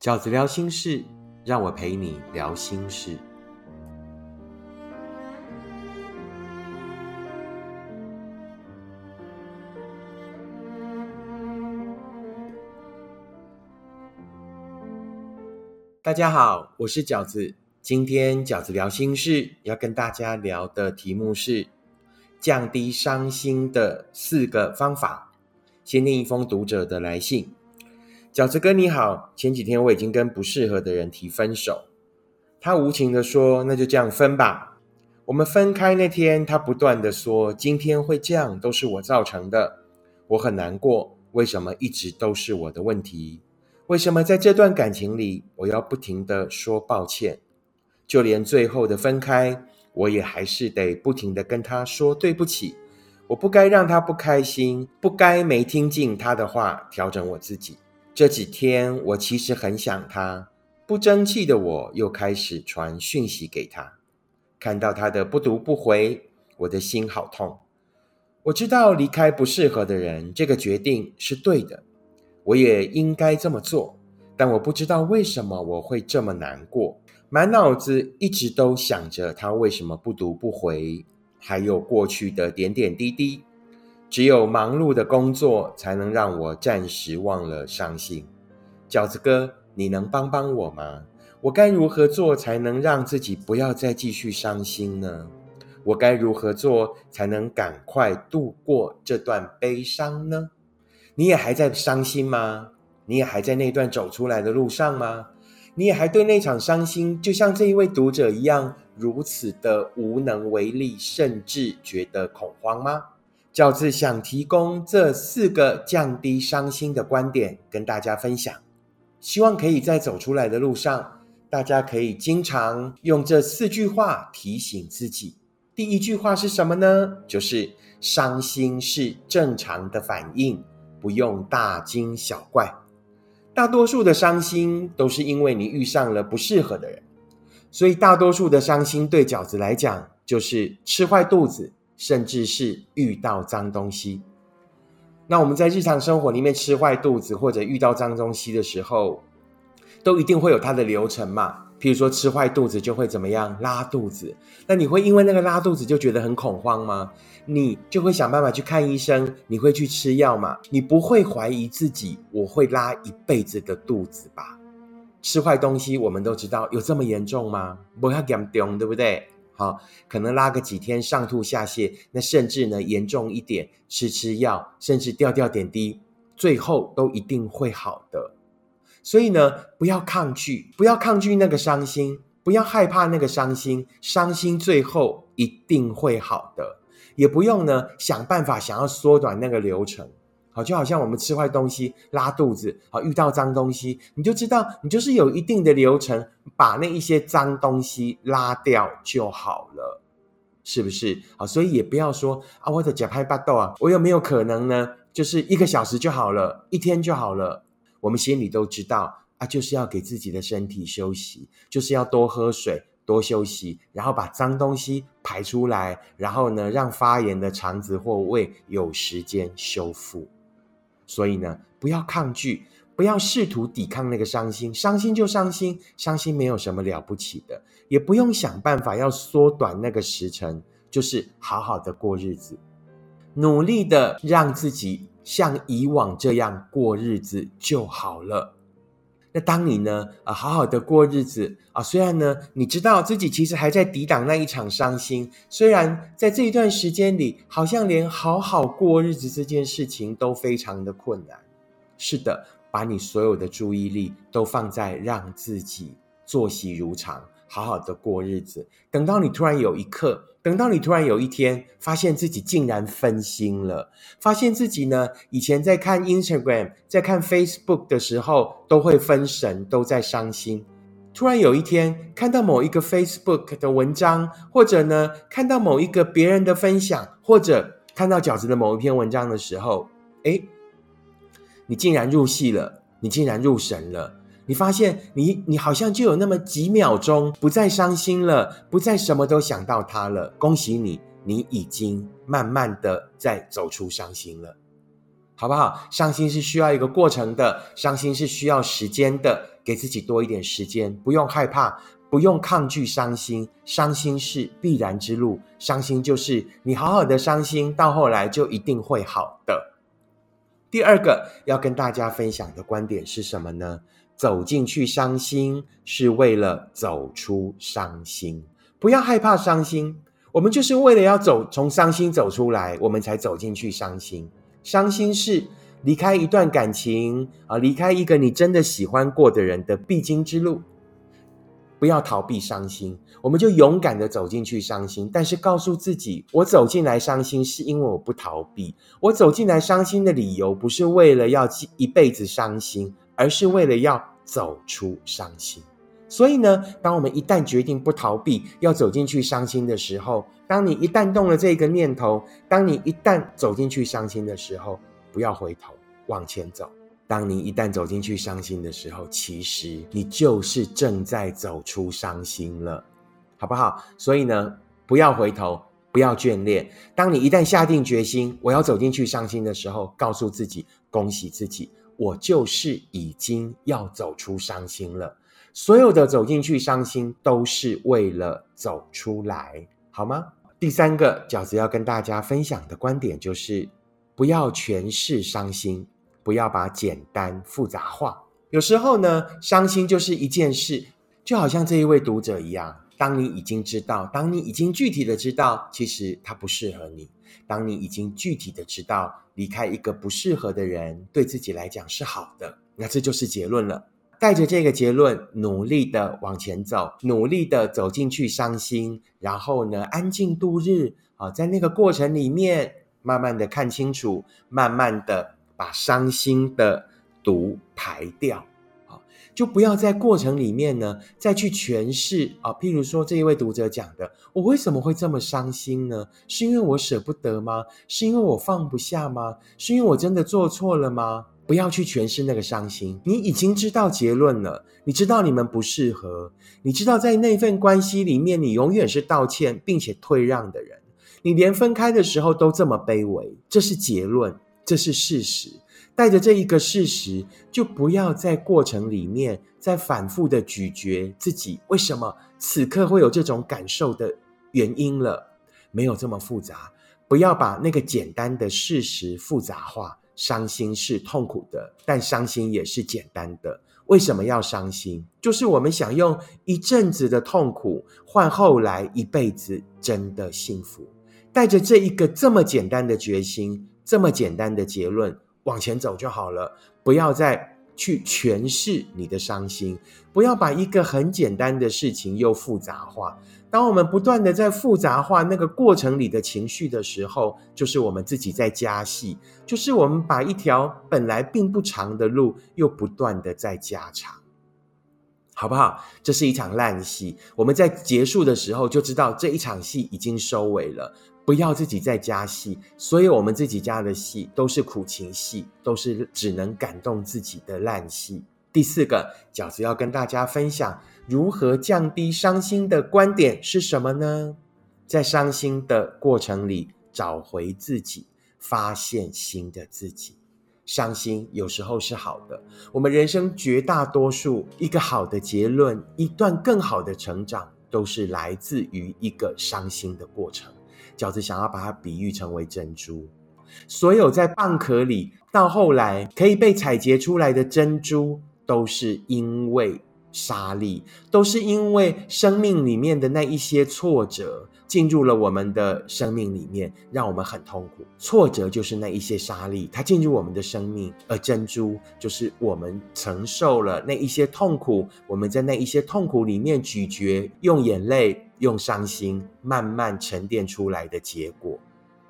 饺子聊心事，让我陪你聊心事。大家好，我是饺子。今天饺子聊心事要跟大家聊的题目是降低伤心的四个方法。先念一封读者的来信。饺子哥你好，前几天我已经跟不适合的人提分手，他无情的说：“那就这样分吧。”我们分开那天，他不断的说：“今天会这样都是我造成的，我很难过。为什么一直都是我的问题？为什么在这段感情里，我要不停的说抱歉？就连最后的分开，我也还是得不停的跟他说对不起。我不该让他不开心，不该没听进他的话，调整我自己。”这几天我其实很想他，不争气的我又开始传讯息给他，看到他的不读不回，我的心好痛。我知道离开不适合的人这个决定是对的，我也应该这么做，但我不知道为什么我会这么难过，满脑子一直都想着他为什么不读不回，还有过去的点点滴滴。只有忙碌的工作，才能让我暂时忘了伤心。饺子哥，你能帮帮我吗？我该如何做才能让自己不要再继续伤心呢？我该如何做才能赶快度过这段悲伤呢？你也还在伤心吗？你也还在那段走出来的路上吗？你也还对那场伤心，就像这一位读者一样，如此的无能为力，甚至觉得恐慌吗？饺子想提供这四个降低伤心的观点跟大家分享，希望可以在走出来的路上，大家可以经常用这四句话提醒自己。第一句话是什么呢？就是伤心是正常的反应，不用大惊小怪。大多数的伤心都是因为你遇上了不适合的人，所以大多数的伤心对饺子来讲就是吃坏肚子。甚至是遇到脏东西，那我们在日常生活里面吃坏肚子或者遇到脏东西的时候，都一定会有它的流程嘛。譬如说吃坏肚子就会怎么样拉肚子，那你会因为那个拉肚子就觉得很恐慌吗？你就会想办法去看医生，你会去吃药嘛？你不会怀疑自己我会拉一辈子的肚子吧？吃坏东西我们都知道有这么严重吗？不要严重，对不对？好，可能拉个几天上吐下泻，那甚至呢严重一点，吃吃药，甚至吊吊点滴，最后都一定会好的。所以呢，不要抗拒，不要抗拒那个伤心，不要害怕那个伤心，伤心最后一定会好的，也不用呢想办法想要缩短那个流程。好，就好像我们吃坏东西拉肚子，好遇到脏东西，你就知道你就是有一定的流程，把那一些脏东西拉掉就好了，是不是？好，所以也不要说啊，我的假拍巴豆啊，我有没有可能呢？就是一个小时就好了，一天就好了。我们心里都知道啊，就是要给自己的身体休息，就是要多喝水，多休息，然后把脏东西排出来，然后呢，让发炎的肠子或胃有时间修复。所以呢，不要抗拒，不要试图抵抗那个伤心，伤心就伤心，伤心没有什么了不起的，也不用想办法要缩短那个时辰，就是好好的过日子，努力的让自己像以往这样过日子就好了。那当你呢啊好好的过日子啊，虽然呢你知道自己其实还在抵挡那一场伤心，虽然在这一段时间里，好像连好好过日子这件事情都非常的困难。是的，把你所有的注意力都放在让自己作息如常。好好的过日子，等到你突然有一刻，等到你突然有一天，发现自己竟然分心了，发现自己呢，以前在看 Instagram、在看 Facebook 的时候，都会分神，都在伤心。突然有一天，看到某一个 Facebook 的文章，或者呢，看到某一个别人的分享，或者看到饺子的某一篇文章的时候，哎，你竟然入戏了，你竟然入神了。你发现，你你好像就有那么几秒钟不再伤心了，不再什么都想到他了。恭喜你，你已经慢慢的在走出伤心了。好不好？伤心是需要一个过程的，伤心是需要时间的，给自己多一点时间，不用害怕，不用抗拒伤心，伤心是必然之路，伤心就是你好好的伤心，到后来就一定会好的。第二个要跟大家分享的观点是什么呢？走进去伤心是为了走出伤心，不要害怕伤心，我们就是为了要走从伤心走出来，我们才走进去伤心。伤心是离开一段感情啊，离开一个你真的喜欢过的人的必经之路。不要逃避伤心，我们就勇敢的走进去伤心。但是告诉自己，我走进来伤心是因为我不逃避。我走进来伤心的理由不是为了要一辈子伤心，而是为了要走出伤心。所以呢，当我们一旦决定不逃避，要走进去伤心的时候，当你一旦动了这个念头，当你一旦走进去伤心的时候，不要回头，往前走。当你一旦走进去伤心的时候，其实你就是正在走出伤心了，好不好？所以呢，不要回头，不要眷恋。当你一旦下定决心，我要走进去伤心的时候，告诉自己，恭喜自己，我就是已经要走出伤心了。所有的走进去伤心，都是为了走出来，好吗？第三个饺子要跟大家分享的观点就是，不要全是伤心。不要把简单复杂化。有时候呢，伤心就是一件事，就好像这一位读者一样。当你已经知道，当你已经具体的知道，其实他不适合你；当你已经具体的知道，离开一个不适合的人，对自己来讲是好的，那这就是结论了。带着这个结论，努力的往前走，努力的走进去伤心，然后呢，安静度日。啊，在那个过程里面，慢慢的看清楚，慢慢的。把伤心的毒排掉，就不要在过程里面呢再去诠释啊。譬如说这一位读者讲的，我为什么会这么伤心呢？是因为我舍不得吗？是因为我放不下吗？是因为我真的做错了吗？不要去诠释那个伤心，你已经知道结论了，你知道你们不适合，你知道在那份关系里面，你永远是道歉并且退让的人，你连分开的时候都这么卑微，这是结论。这是事实，带着这一个事实，就不要在过程里面再反复的咀嚼自己为什么此刻会有这种感受的原因了。没有这么复杂，不要把那个简单的事实复杂化。伤心是痛苦的，但伤心也是简单的。为什么要伤心？就是我们想用一阵子的痛苦换后来一辈子真的幸福。带着这一个这么简单的决心。这么简单的结论，往前走就好了。不要再去诠释你的伤心，不要把一个很简单的事情又复杂化。当我们不断的在复杂化那个过程里的情绪的时候，就是我们自己在加戏，就是我们把一条本来并不长的路又不断的在加长，好不好？这是一场烂戏。我们在结束的时候就知道这一场戏已经收尾了。不要自己再加戏，所以我们自己加的戏都是苦情戏，都是只能感动自己的烂戏。第四个饺子要跟大家分享如何降低伤心的观点是什么呢？在伤心的过程里找回自己，发现新的自己。伤心有时候是好的，我们人生绝大多数一个好的结论，一段更好的成长，都是来自于一个伤心的过程。饺子想要把它比喻成为珍珠，所有在蚌壳里到后来可以被采撷出来的珍珠，都是因为沙粒，都是因为生命里面的那一些挫折进入了我们的生命里面，让我们很痛苦。挫折就是那一些沙粒，它进入我们的生命，而珍珠就是我们承受了那一些痛苦，我们在那一些痛苦里面咀嚼，用眼泪。用伤心慢慢沉淀出来的结果，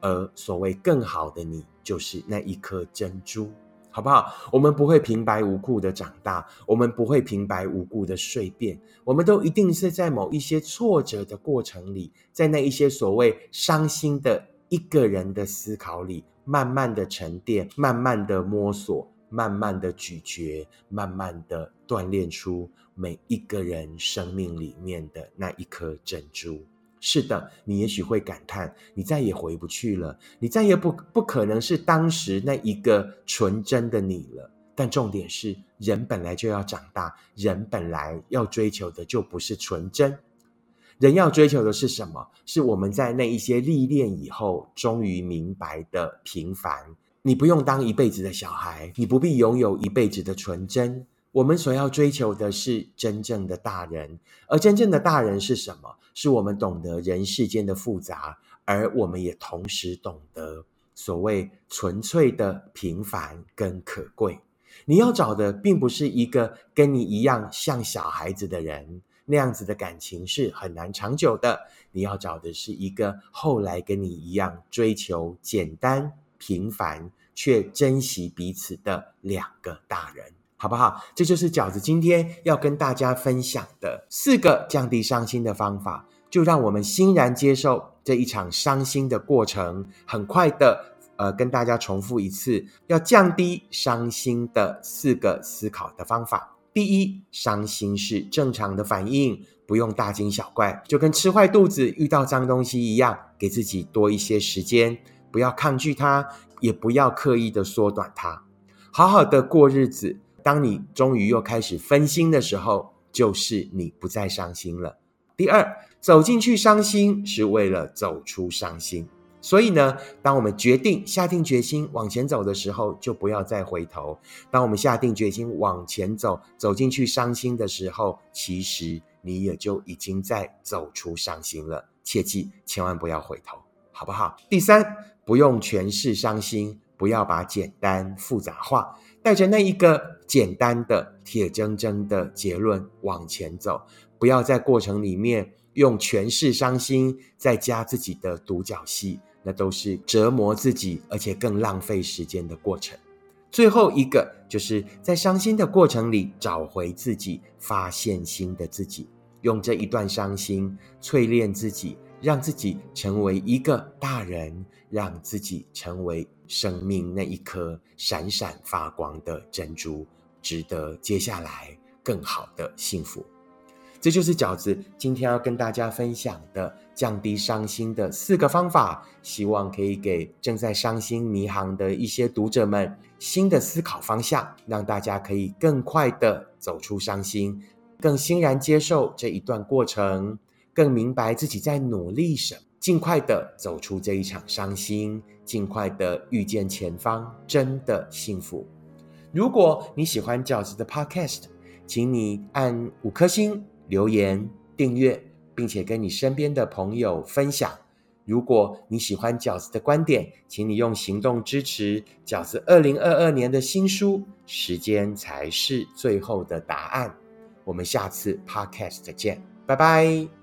而所谓更好的你，就是那一颗珍珠，好不好？我们不会平白无故的长大，我们不会平白无故的蜕变，我们都一定是在某一些挫折的过程里，在那一些所谓伤心的一个人的思考里，慢慢的沉淀，慢慢的摸索。慢慢的咀嚼，慢慢的锻炼出每一个人生命里面的那一颗珍珠，是的，你也许会感叹，你再也回不去了，你再也不不可能是当时那一个纯真的你了。但重点是，人本来就要长大，人本来要追求的就不是纯真，人要追求的是什么？是我们在那一些历练以后，终于明白的平凡。你不用当一辈子的小孩，你不必拥有一辈子的纯真。我们所要追求的是真正的大人，而真正的大人是什么？是我们懂得人世间的复杂，而我们也同时懂得所谓纯粹的平凡跟可贵。你要找的并不是一个跟你一样像小孩子的人，那样子的感情是很难长久的。你要找的是一个后来跟你一样追求简单平凡却珍惜彼此的两个大人。好不好？这就是饺子今天要跟大家分享的四个降低伤心的方法，就让我们欣然接受这一场伤心的过程。很快的，呃，跟大家重复一次，要降低伤心的四个思考的方法。第一，伤心是正常的反应，不用大惊小怪，就跟吃坏肚子、遇到脏东西一样，给自己多一些时间，不要抗拒它，也不要刻意的缩短它，好好的过日子。当你终于又开始分心的时候，就是你不再伤心了。第二，走进去伤心是为了走出伤心。所以呢，当我们决定下定决心往前走的时候，就不要再回头。当我们下定决心往前走，走进去伤心的时候，其实你也就已经在走出伤心了。切记，千万不要回头，好不好？第三，不用诠释伤心，不要把简单复杂化。带着那一个简单的、铁铮铮的结论往前走，不要在过程里面用诠释伤心，再加自己的独角戏，那都是折磨自己，而且更浪费时间的过程。最后一个，就是在伤心的过程里找回自己，发现新的自己，用这一段伤心淬炼自己。让自己成为一个大人，让自己成为生命那一颗闪闪发光的珍珠，值得接下来更好的幸福。这就是饺子今天要跟大家分享的降低伤心的四个方法，希望可以给正在伤心迷航的一些读者们新的思考方向，让大家可以更快的走出伤心，更欣然接受这一段过程。更明白自己在努力什么，尽快的走出这一场伤心，尽快的遇见前方真的幸福。如果你喜欢饺子的 Podcast，请你按五颗星、留言、订阅，并且跟你身边的朋友分享。如果你喜欢饺子的观点，请你用行动支持饺子二零二二年的新书《时间才是最后的答案》。我们下次 Podcast 见，拜拜。